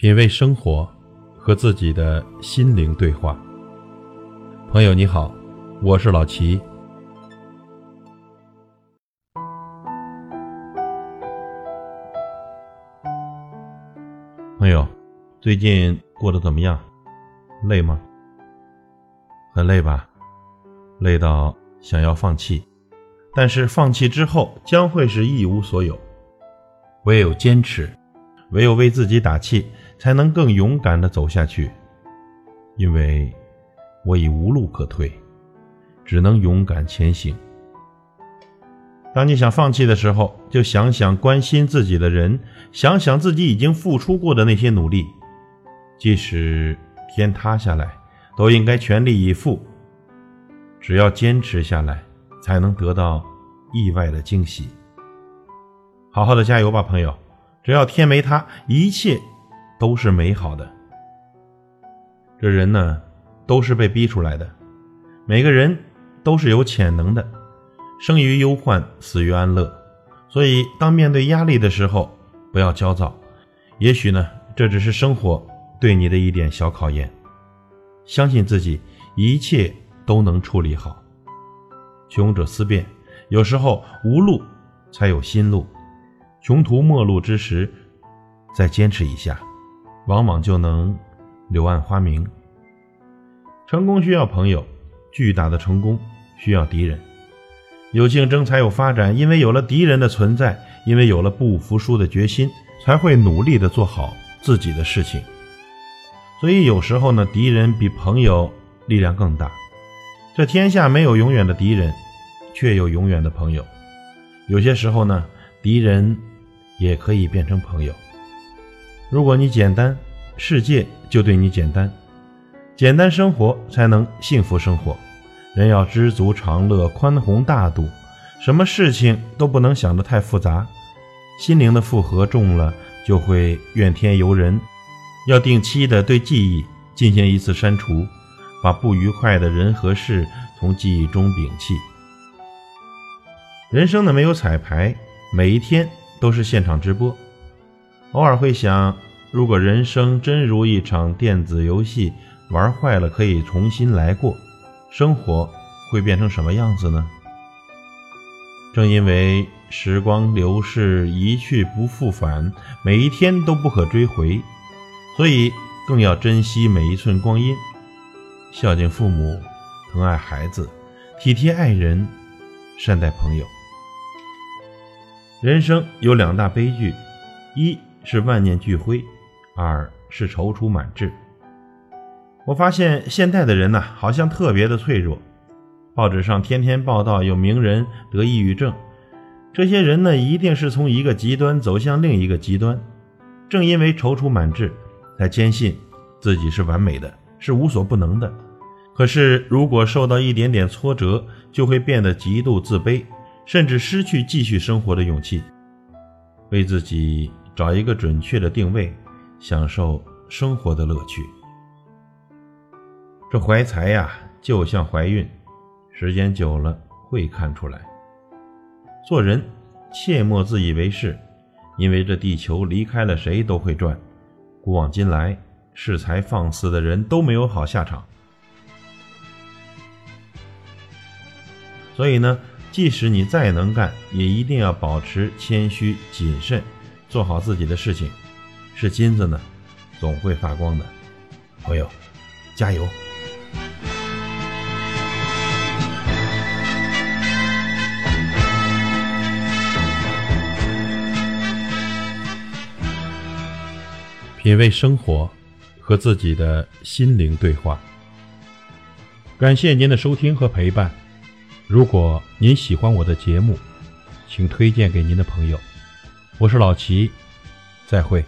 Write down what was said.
品味生活，和自己的心灵对话。朋友你好，我是老齐。朋友，最近过得怎么样？累吗？很累吧？累到想要放弃，但是放弃之后将会是一无所有。唯有坚持，唯有为自己打气。才能更勇敢地走下去，因为我已无路可退，只能勇敢前行。当你想放弃的时候，就想想关心自己的人，想想自己已经付出过的那些努力，即使天塌下来，都应该全力以赴。只要坚持下来，才能得到意外的惊喜。好好的加油吧，朋友！只要天没塌，一切。都是美好的。这人呢，都是被逼出来的。每个人都是有潜能的，生于忧患，死于安乐。所以，当面对压力的时候，不要焦躁。也许呢，这只是生活对你的一点小考验。相信自己，一切都能处理好。穷者思变，有时候无路才有新路。穷途末路之时，再坚持一下。往往就能柳暗花明。成功需要朋友，巨大的成功需要敌人。有竞争才有发展，因为有了敌人的存在，因为有了不服输的决心，才会努力的做好自己的事情。所以有时候呢，敌人比朋友力量更大。这天下没有永远的敌人，却有永远的朋友。有些时候呢，敌人也可以变成朋友。如果你简单，世界就对你简单。简单生活才能幸福生活。人要知足常乐，宽宏大度，什么事情都不能想得太复杂。心灵的负荷重了，就会怨天尤人。要定期的对记忆进行一次删除，把不愉快的人和事从记忆中摒弃。人生的没有彩排，每一天都是现场直播。偶尔会想，如果人生真如一场电子游戏，玩坏了可以重新来过，生活会变成什么样子呢？正因为时光流逝，一去不复返，每一天都不可追回，所以更要珍惜每一寸光阴，孝敬父母，疼爱孩子，体贴爱人，善待朋友。人生有两大悲剧，一。是万念俱灰，二是踌躇满志。我发现现代的人呢，好像特别的脆弱。报纸上天天报道有名人得抑郁症，这些人呢，一定是从一个极端走向另一个极端。正因为踌躇满志，才坚信自己是完美的，是无所不能的。可是如果受到一点点挫折，就会变得极度自卑，甚至失去继续生活的勇气，为自己。找一个准确的定位，享受生活的乐趣。这怀才呀，就像怀孕，时间久了会看出来。做人切莫自以为是，因为这地球离开了谁都会转。古往今来，恃才放肆的人都没有好下场。所以呢，即使你再能干，也一定要保持谦虚谨慎。做好自己的事情，是金子呢，总会发光的。朋友，加油！品味生活，和自己的心灵对话。感谢您的收听和陪伴。如果您喜欢我的节目，请推荐给您的朋友。我是老齐，再会。